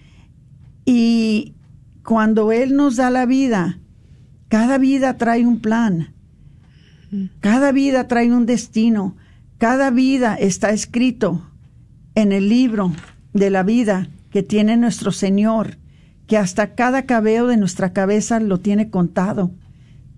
Y cuando Él nos da la vida, cada vida trae un plan, cada vida trae un destino, cada vida está escrito en el libro de la vida que tiene nuestro Señor, que hasta cada cabello de nuestra cabeza lo tiene contado.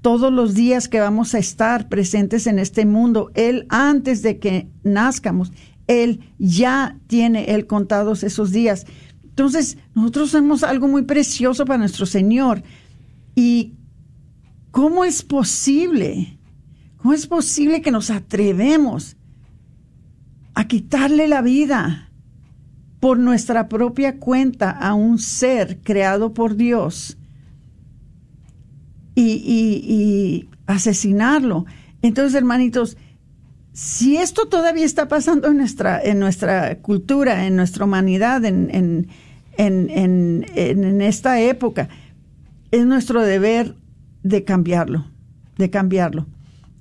Todos los días que vamos a estar presentes en este mundo, Él antes de que nazcamos, Él ya tiene Él contados esos días. Entonces, nosotros somos algo muy precioso para nuestro Señor. ¿Y cómo es posible? ¿Cómo es posible que nos atrevemos a quitarle la vida por nuestra propia cuenta a un ser creado por Dios y, y asesinarlo? Entonces, hermanitos, si esto todavía está pasando en nuestra, en nuestra cultura, en nuestra humanidad, en, en, en, en, esta época. Es nuestro deber de cambiarlo, de cambiarlo.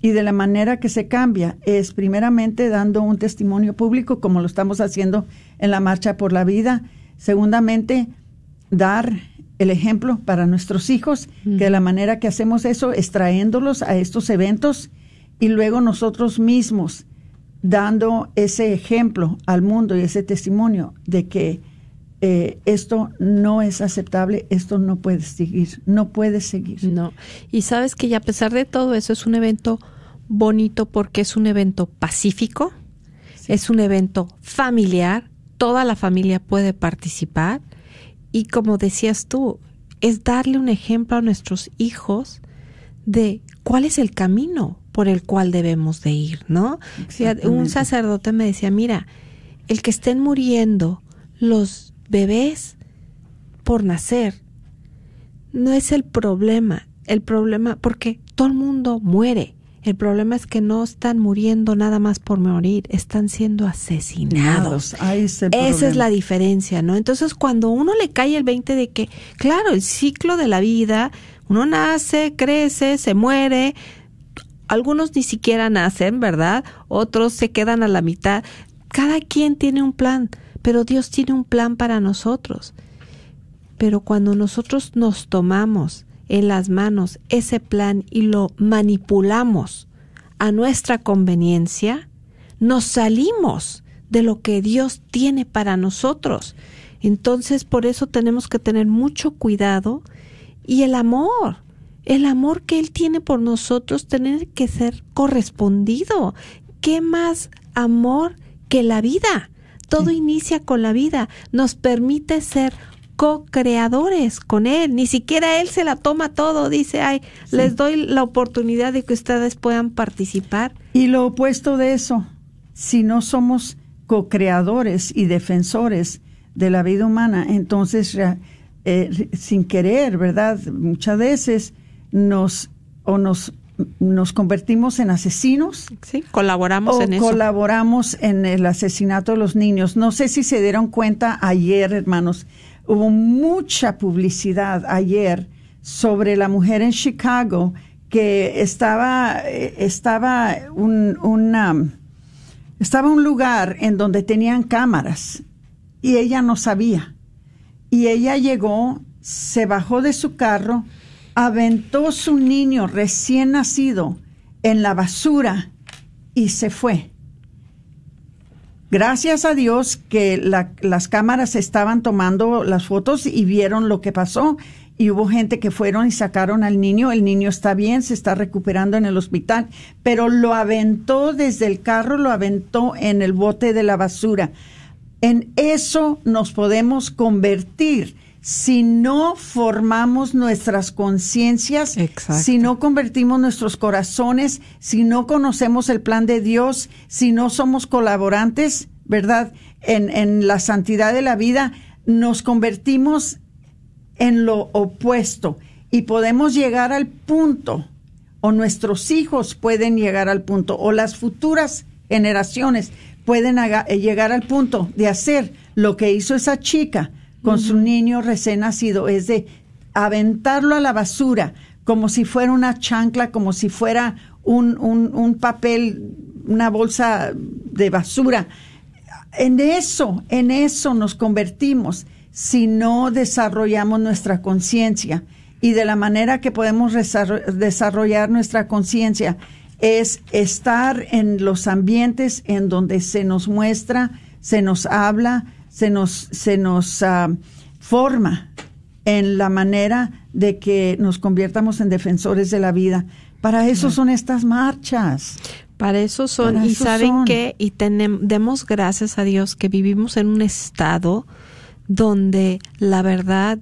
Y de la manera que se cambia es primeramente dando un testimonio público como lo estamos haciendo en la Marcha por la Vida. Segundamente, dar el ejemplo para nuestros hijos, que de la manera que hacemos eso es trayéndolos a estos eventos y luego nosotros mismos dando ese ejemplo al mundo y ese testimonio de que eh, esto no es aceptable, esto no puede seguir, no puede seguir. No. Y sabes que ya a pesar de todo eso es un evento bonito porque es un evento pacífico, es un evento familiar, toda la familia puede participar y como decías tú, es darle un ejemplo a nuestros hijos de cuál es el camino por el cual debemos de ir, ¿no? Un sacerdote me decía, mira, el que estén muriendo los bebés por nacer. No es el problema, el problema, porque todo el mundo muere. El problema es que no están muriendo nada más por morir, están siendo asesinados. Esa es la diferencia, ¿no? Entonces, cuando uno le cae el 20 de que, claro, el ciclo de la vida, uno nace, crece, se muere, algunos ni siquiera nacen, ¿verdad? Otros se quedan a la mitad. Cada quien tiene un plan pero Dios tiene un plan para nosotros. Pero cuando nosotros nos tomamos en las manos ese plan y lo manipulamos a nuestra conveniencia, nos salimos de lo que Dios tiene para nosotros. Entonces, por eso tenemos que tener mucho cuidado y el amor, el amor que Él tiene por nosotros, tiene que ser correspondido. ¿Qué más amor que la vida? Todo inicia con la vida, nos permite ser co-creadores con Él. Ni siquiera Él se la toma todo, dice, ay, les doy la oportunidad de que ustedes puedan participar. Y lo opuesto de eso, si no somos co-creadores y defensores de la vida humana, entonces, eh, sin querer, ¿verdad? Muchas veces nos o nos nos convertimos en asesinos. Sí, colaboramos en eso. Colaboramos en el asesinato de los niños. No sé si se dieron cuenta ayer, hermanos, hubo mucha publicidad ayer sobre la mujer en Chicago que estaba, eh, estaba un, estaba un lugar en donde tenían cámaras y ella no sabía. Y ella llegó, se bajó de su carro, aventó su niño recién nacido en la basura y se fue. Gracias a Dios que las cámaras estaban tomando las fotos y vieron lo que pasó y hubo gente que fueron y sacaron al niño. El niño está bien, se está recuperando en el hospital, pero lo aventó desde el carro, lo aventó en el bote de la basura. En eso nos podemos convertir si no formamos nuestras conciencias, si no convertimos nuestros corazones, si no conocemos el plan de Dios, si no somos colaborantes, ¿verdad? En, en la santidad de la vida, nos convertimos en lo opuesto y podemos llegar al punto, o nuestros hijos pueden llegar al punto, o las futuras generaciones pueden llegar al punto de hacer lo que hizo esa chica con su niño recién nacido, es de aventarlo a la basura como si fuera una chancla, como si fuera un, un, papel, una bolsa de basura. En eso, en eso nos convertimos si no desarrollamos nuestra conciencia. Y de la manera que podemos desarrollar nuestra conciencia es estar en los ambientes en donde se nos muestra, se nos habla, se nos, se nos ah, forma en la manera de que nos conviertamos en defensores de la vida. Para eso son estas marchas. Para eso son, y saben que, y tenemos, demos gracias a Dios que vivimos en un estado donde la verdad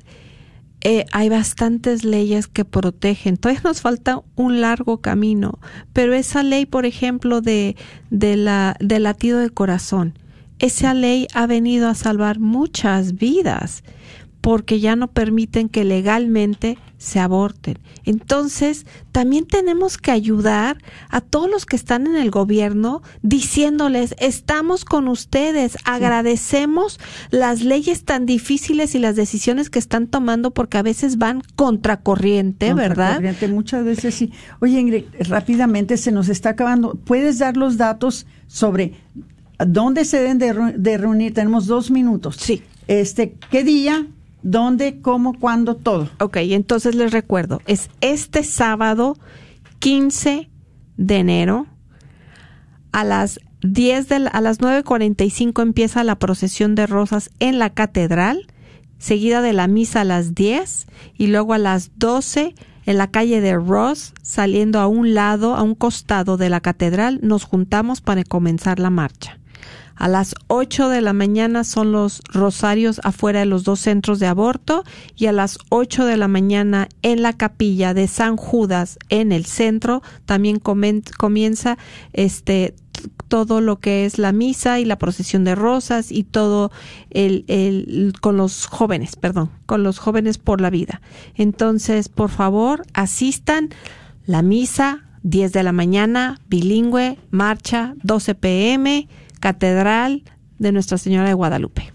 eh, hay bastantes leyes que protegen. Todavía nos falta un largo camino, pero esa ley, por ejemplo, de, de la, del latido de corazón, esa ley ha venido a salvar muchas vidas porque ya no permiten que legalmente se aborten. Entonces, también tenemos que ayudar a todos los que están en el gobierno diciéndoles, estamos con ustedes, agradecemos las leyes tan difíciles y las decisiones que están tomando porque a veces van contracorriente, ¿verdad? Muchas veces sí. Oye, Ingrid, rápidamente se nos está acabando. ¿Puedes dar los datos sobre dónde se deben de, de reunir? Tenemos dos minutos. Sí. Este, ¿qué día? dónde, cómo, cuándo, todo. Ok, entonces les recuerdo, es este sábado 15 de enero a las 10 de a las 9:45 empieza la procesión de rosas en la catedral, seguida de la misa a las 10 y luego a las 12 en la calle de Ross, saliendo a un lado, a un costado de la catedral, nos juntamos para comenzar la marcha. A las 8 de la mañana son los rosarios afuera de los dos centros de aborto y a las 8 de la mañana en la capilla de San Judas en el centro también comienza este todo lo que es la misa y la procesión de rosas y todo el, el, con los jóvenes, perdón, con los jóvenes por la vida. Entonces, por favor, asistan la misa 10 de la mañana, bilingüe, marcha 12 pm Catedral de Nuestra Señora de Guadalupe.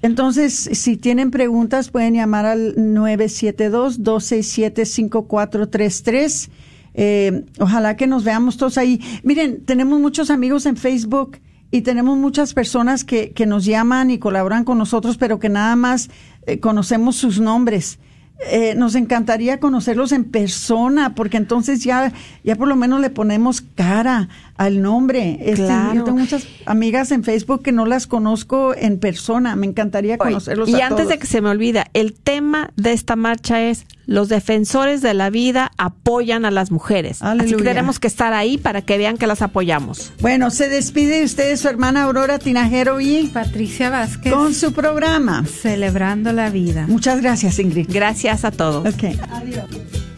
Entonces, si tienen preguntas, pueden llamar al 972-267-5433. Eh, ojalá que nos veamos todos ahí. Miren, tenemos muchos amigos en Facebook y tenemos muchas personas que, que nos llaman y colaboran con nosotros, pero que nada más eh, conocemos sus nombres. Eh, nos encantaría conocerlos en persona, porque entonces ya, ya por lo menos le ponemos cara al nombre. Este, yo tengo muchas amigas en Facebook que no las conozco en persona. Me encantaría conocerlos. Y antes de que se me olvida, el tema de esta marcha es los defensores de la vida apoyan a las mujeres. Así que tenemos que estar ahí para que vean que las apoyamos. Bueno, se despide usted su hermana Aurora Tinajero y Patricia Vázquez con su programa Celebrando la Vida. Muchas gracias, Ingrid. Gracias a todos. Ok. Adiós.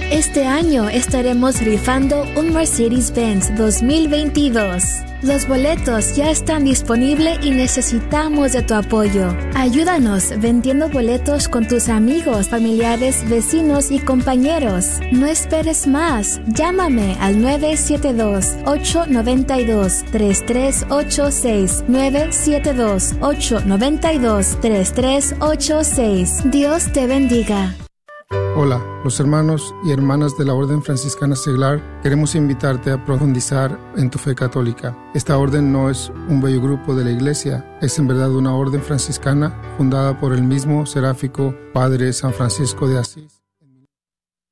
Este año estaremos rifando un Mercedes-Benz 2022. Los boletos ya están disponibles y necesitamos de tu apoyo. Ayúdanos vendiendo boletos con tus amigos, familiares, vecinos y compañeros. No esperes más. Llámame al 972-892-3386. 972-892-3386. Dios te bendiga. Hola, los hermanos y hermanas de la Orden Franciscana Seglar queremos invitarte a profundizar en tu fe católica. Esta orden no es un bello grupo de la Iglesia, es en verdad una orden franciscana fundada por el mismo seráfico Padre San Francisco de Asís.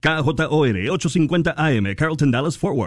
KJOR 850 AM, Carlton Dallas Forward.